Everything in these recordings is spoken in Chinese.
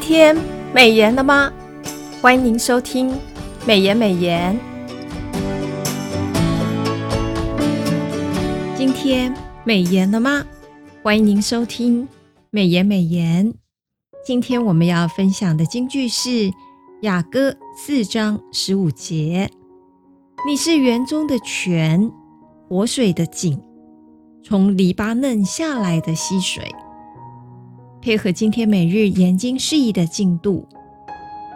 今天美颜了吗？欢迎您收听美颜美颜。今天美颜了吗？欢迎您收听美颜美颜。今天我们要分享的京剧是雅歌四章十五节：“你是园中的泉，活水的井，从黎巴嫩下来的溪水。”配合今天每日研经释义的进度，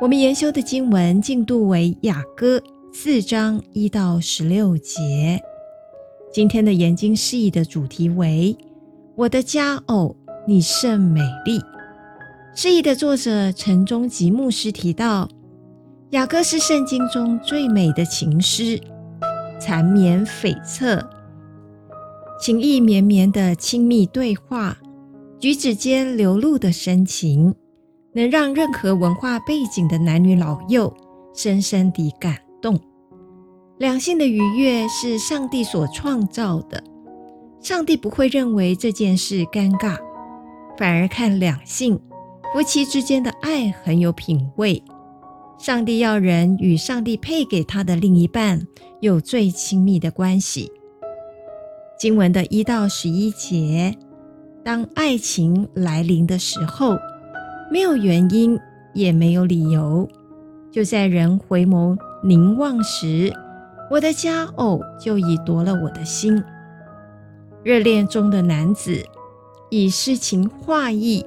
我们研修的经文进度为雅歌四章一到十六节。今天的研经释义的主题为“我的佳偶，你甚美丽”。释义的作者陈中吉牧师提到，雅歌是圣经中最美的情诗，缠绵悱恻，情意绵绵的亲密对话。举止间流露的深情，能让任何文化背景的男女老幼深深地感动。两性的愉悦是上帝所创造的，上帝不会认为这件事尴尬，反而看两性夫妻之间的爱很有品味。上帝要人与上帝配给他的另一半有最亲密的关系。经文的一到十一节。当爱情来临的时候，没有原因，也没有理由，就在人回眸凝望时，我的佳偶就已夺了我的心。热恋中的男子以诗情画意、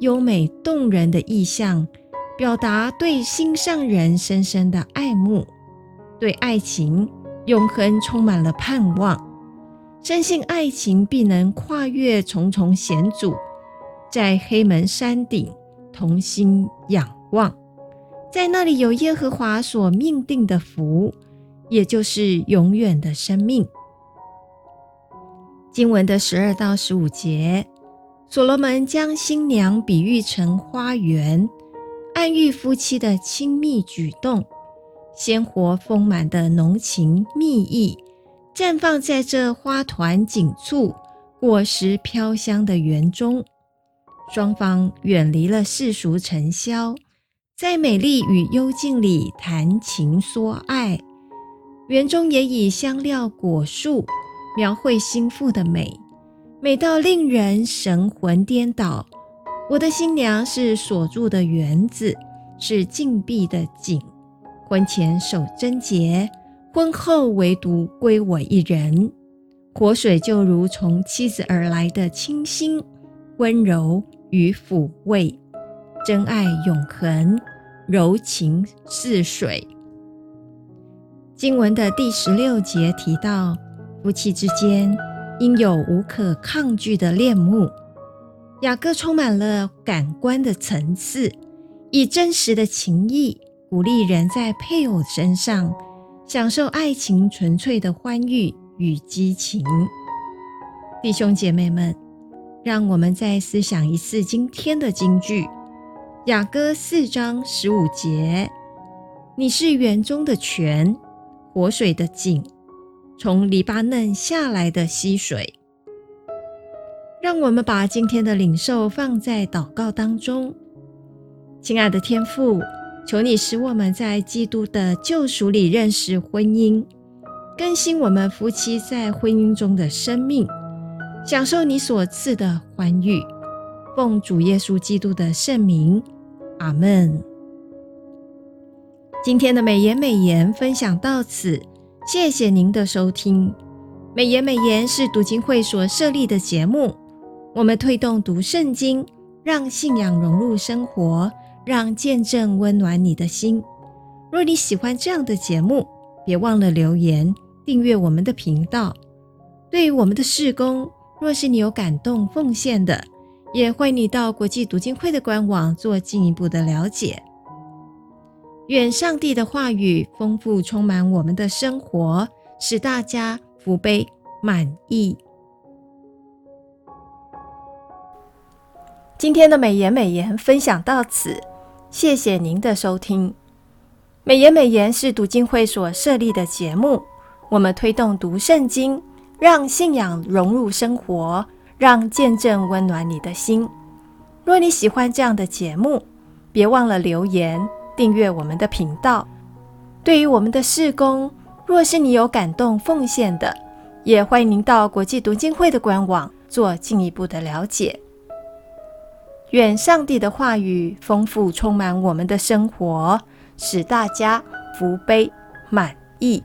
优美动人的意象，表达对心上人深深的爱慕，对爱情永恒充满了盼望。深信爱情必能跨越重重险阻，在黑门山顶同心仰望，在那里有耶和华所命定的福，也就是永远的生命。经文的十二到十五节，所罗门将新娘比喻成花园，暗喻夫妻的亲密举动，鲜活丰满的浓情蜜意。绽放在这花团锦簇、果实飘香的园中，双方远离了世俗尘嚣，在美丽与幽静里谈情说爱。园中也以香料果树描绘新妇的美，美到令人神魂颠倒。我的新娘是锁住的园子，是禁闭的井，婚前守贞洁。婚后唯独归我一人，活水就如从妻子而来的清新、温柔与抚慰，真爱永恒，柔情似水。经文的第十六节提到，夫妻之间应有无可抗拒的恋慕。雅歌充满了感官的层次，以真实的情意鼓励人在配偶身上。享受爱情纯粹的欢愉与激情，弟兄姐妹们，让我们再思想一次今天的金句：雅歌四章十五节，你是园中的泉，活水的井，从黎巴嫩下来的溪水。让我们把今天的领受放在祷告当中，亲爱的天父。求你使我们在基督的救赎里认识婚姻，更新我们夫妻在婚姻中的生命，享受你所赐的欢愉。奉主耶稣基督的圣名，阿门。今天的美言美言分享到此，谢谢您的收听。美言美言是读经会所设立的节目，我们推动读圣经，让信仰融入生活。让见证温暖你的心。若你喜欢这样的节目，别忘了留言订阅我们的频道。对于我们的事工，若是你有感动奉献的，也欢迎你到国际读经会的官网做进一步的了解。愿上帝的话语丰富充满我们的生活，使大家福杯满溢。今天的美言美言分享到此。谢谢您的收听。美言美言是读经会所设立的节目，我们推动读圣经，让信仰融入生活，让见证温暖你的心。若你喜欢这样的节目，别忘了留言订阅我们的频道。对于我们的事工，若是你有感动奉献的，也欢迎您到国际读经会的官网做进一步的了解。愿上帝的话语丰富充满我们的生活使大家福杯满溢。